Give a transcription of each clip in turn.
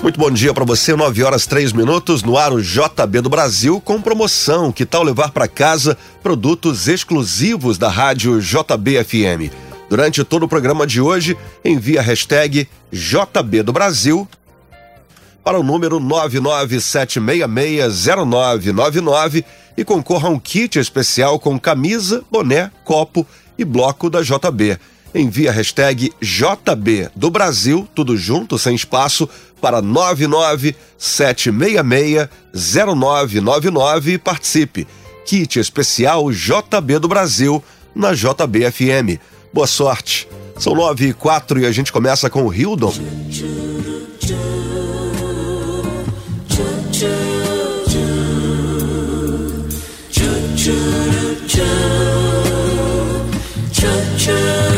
Muito bom dia para você, 9 horas 3 minutos, no ar o JB do Brasil com promoção. Que tal levar para casa produtos exclusivos da rádio JBFM? Durante todo o programa de hoje, envie a hashtag JB do Brasil para o número 997660999 e concorra a um kit especial com camisa, boné, copo e bloco da JB. Envie a hashtag JB do Brasil, tudo junto, sem espaço, para 997660999 e participe. Kit especial JB do Brasil na JBFM. Boa sorte. São nove e quatro e a gente começa com o Hildon. Não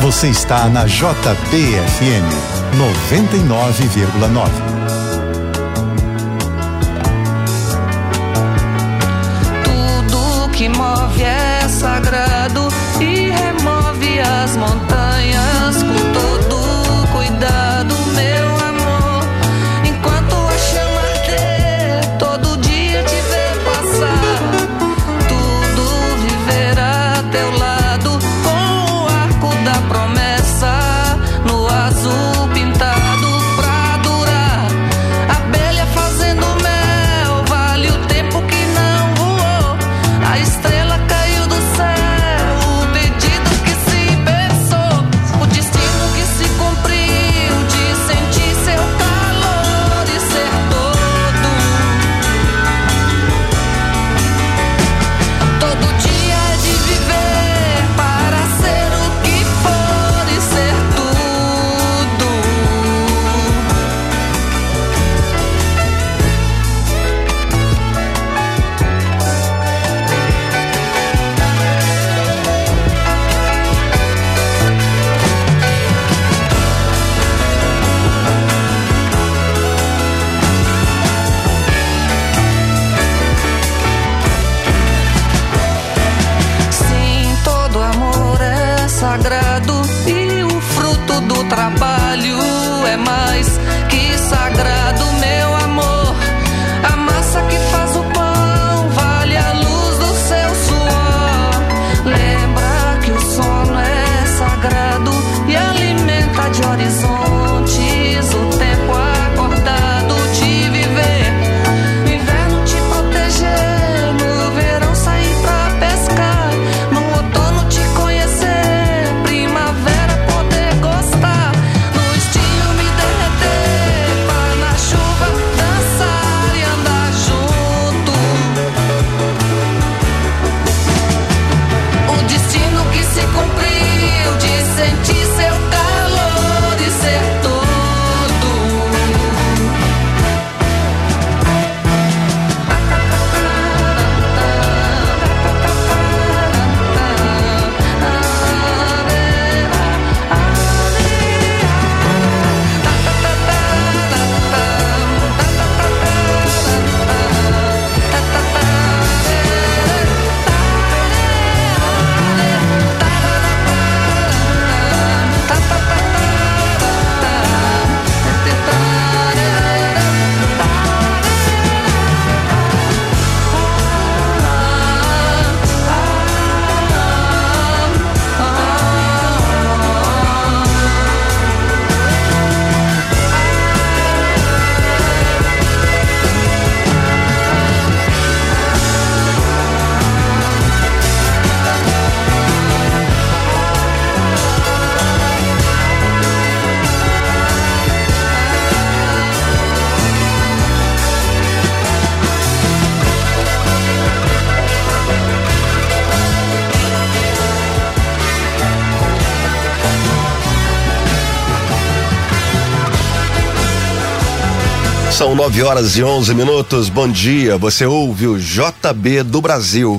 Você está na JBFM 99,9. Tudo que move é sagrado e remove as montanhas 9 horas e 11 minutos. Bom dia. Você ouve o JB do Brasil.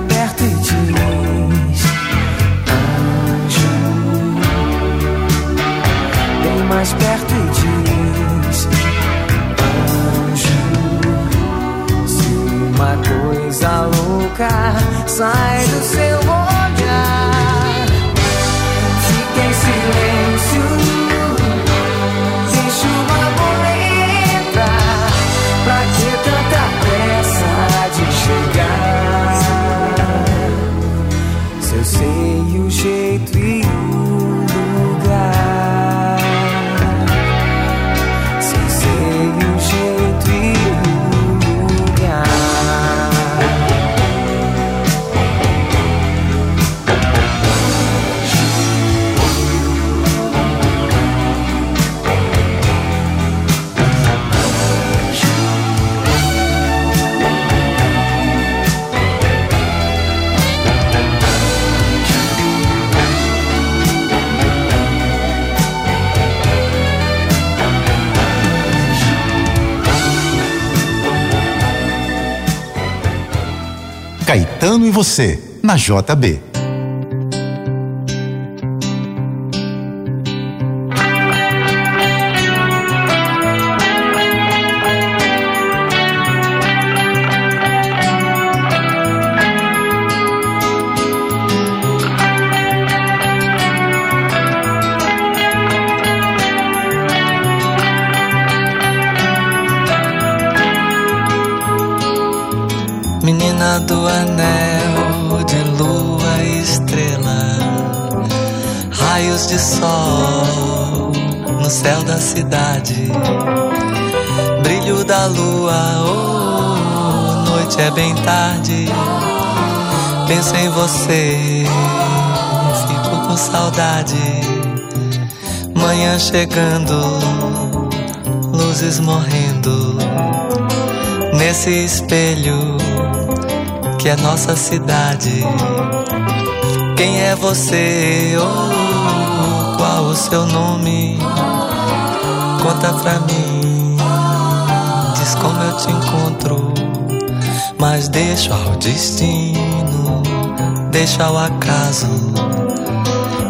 perto e diz: Anjo, vem mais perto e diz: Anjo, se uma coisa louca sai do seu bolso. Você, na JB. Cidade. Brilho da lua, oh, noite é bem tarde. Penso em você, fico com saudade. Manhã chegando, luzes morrendo. Nesse espelho que é nossa cidade. Quem é você? Oh, qual o seu nome? Conta pra mim, diz como eu te encontro. Mas deixa ao destino, deixa ao acaso.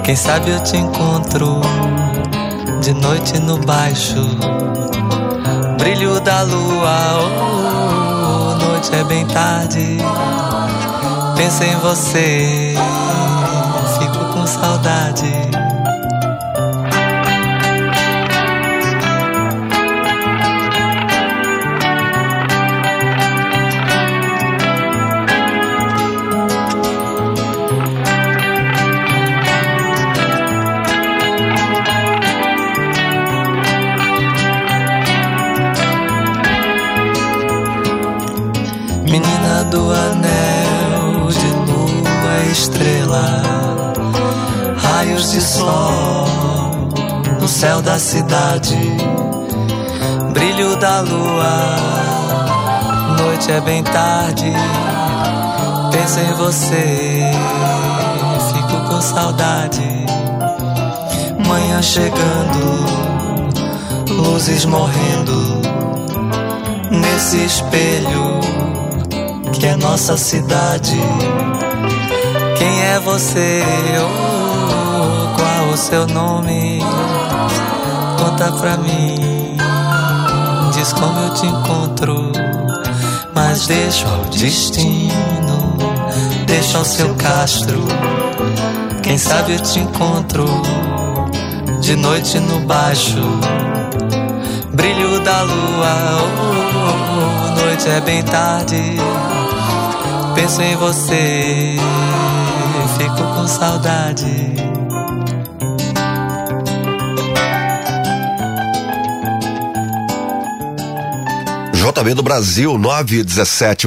Quem sabe eu te encontro de noite no baixo. Brilho da lua, oh, noite é bem tarde. Penso em você, fico com saudade. Menina do anel de lua estrela, raios de sol no céu da cidade, brilho da lua. Noite é bem tarde, penso em você, fico com saudade. Manhã chegando, luzes morrendo nesse espelho que é nossa cidade. Quem é você? Oh, qual o seu nome? Conta pra mim. Diz como eu te encontro. Mas deixa ao destino, deixa ao seu castro. Quem sabe eu te encontro de noite no baixo. Brilho da lua, oh, noite é bem tarde. Penso em você, fico com saudade. JB do Brasil, 9 e 17,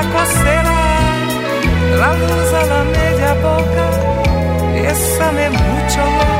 la costerà, la usa la media boca, esa me mucho.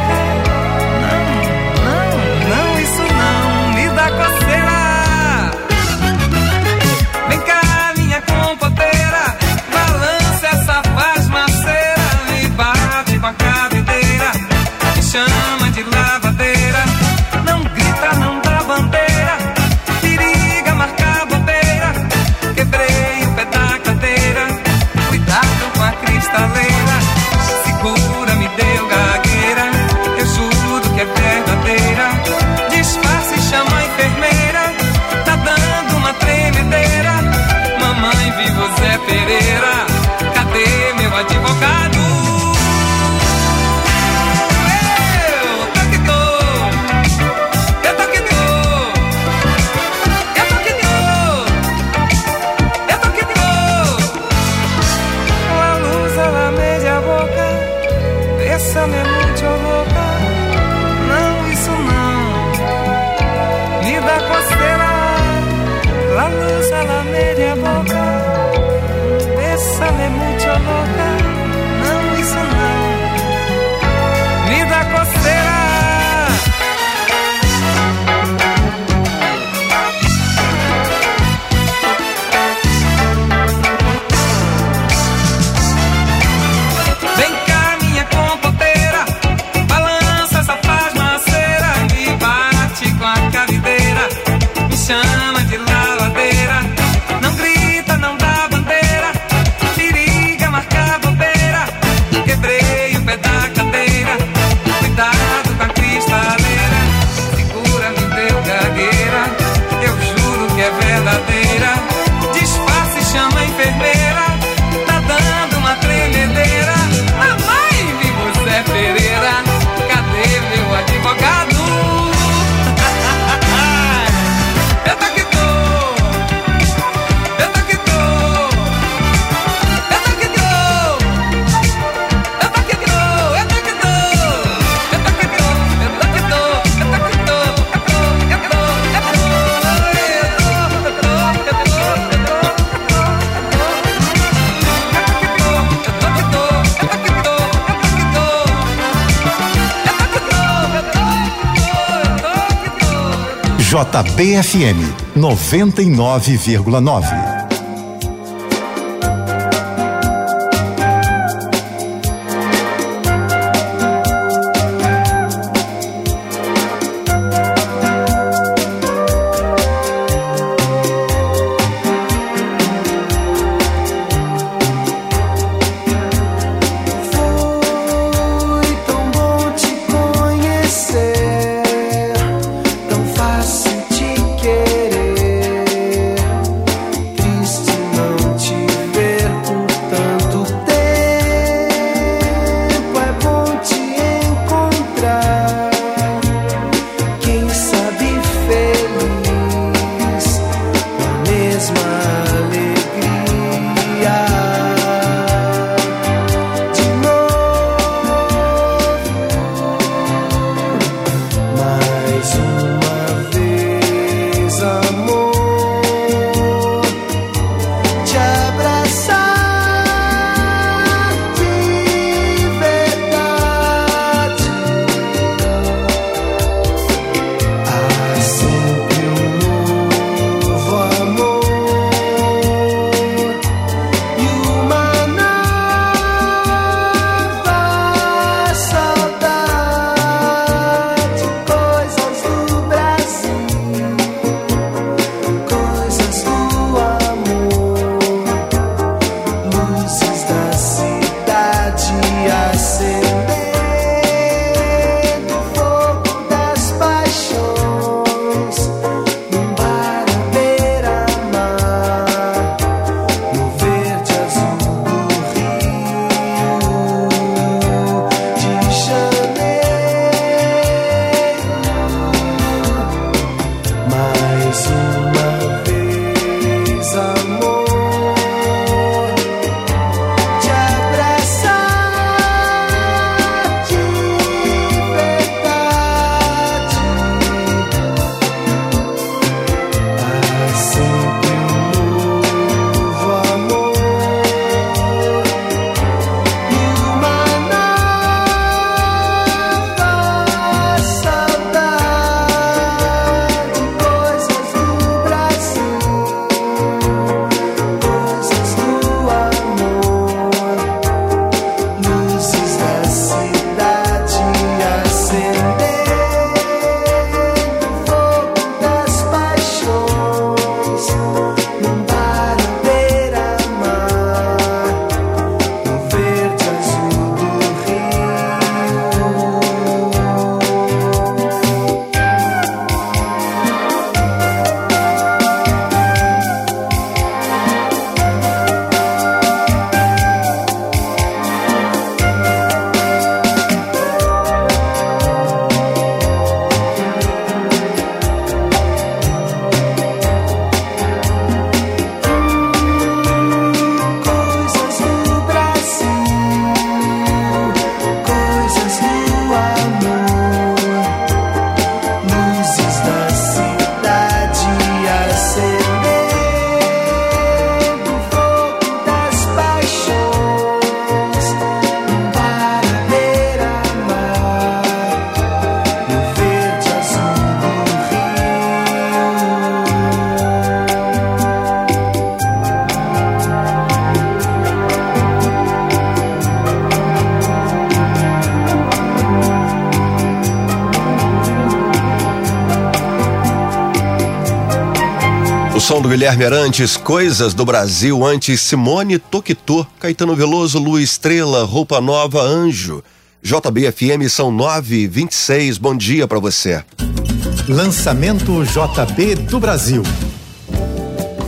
JBFM 99,9. Som do Guilherme Arantes, Coisas do Brasil, antes Simone Toquitô, Caetano Veloso, Lu Estrela, Roupa Nova, Anjo. JBFM são 9 26 bom dia para você. Lançamento JB do Brasil.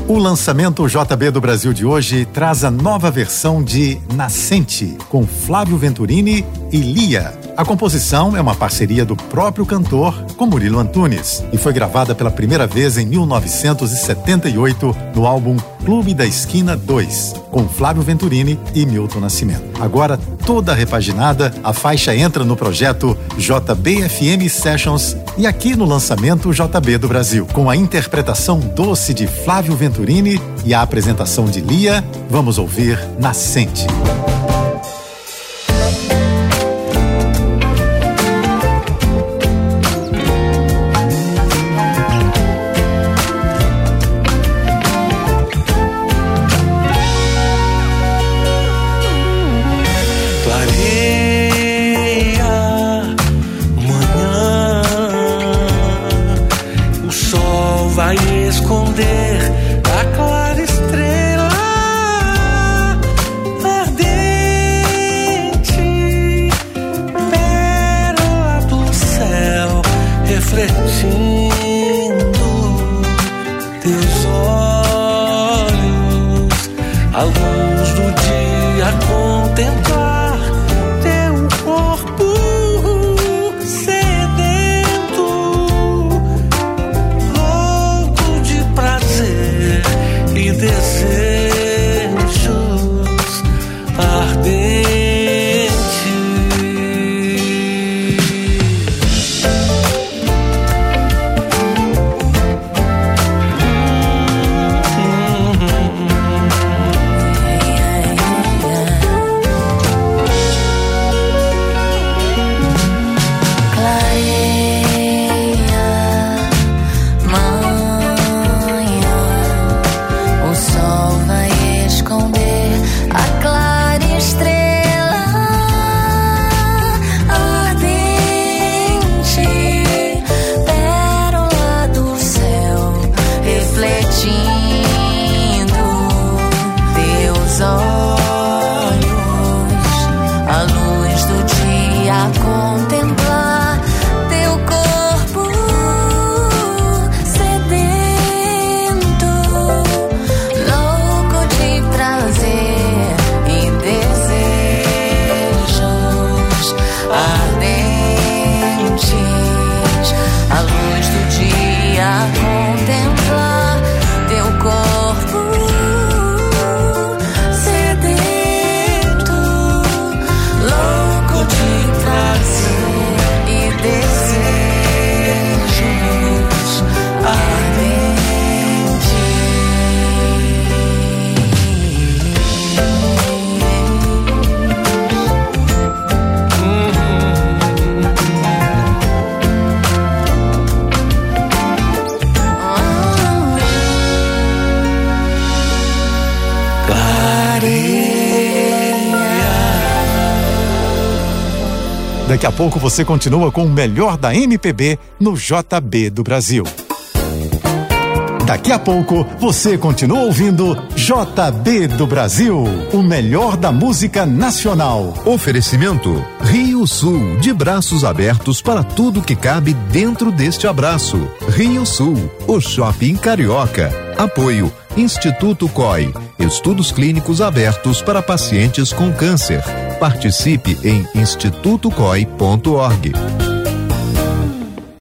O lançamento JB do Brasil de hoje traz a nova versão de Nascente, com Flávio Venturini e Lia. A composição é uma parceria do próprio cantor com Murilo Antunes e foi gravada pela primeira vez em 1978 no álbum Clube da Esquina 2, com Flávio Venturini e Milton Nascimento. Agora toda repaginada, a faixa entra no projeto JBFM Sessions e aqui no lançamento JB do Brasil, com a interpretação doce de Flávio Venturini e a apresentação de Lia, vamos ouvir Nascente. Daqui a pouco você continua com o melhor da MPB no JB do Brasil. Daqui a pouco você continua ouvindo JB do Brasil, o melhor da música nacional. Oferecimento Rio Sul, de braços abertos para tudo que cabe dentro deste abraço. Rio Sul, o shopping carioca. Apoio Instituto COI, estudos clínicos abertos para pacientes com câncer. Participe em institutocoi.org.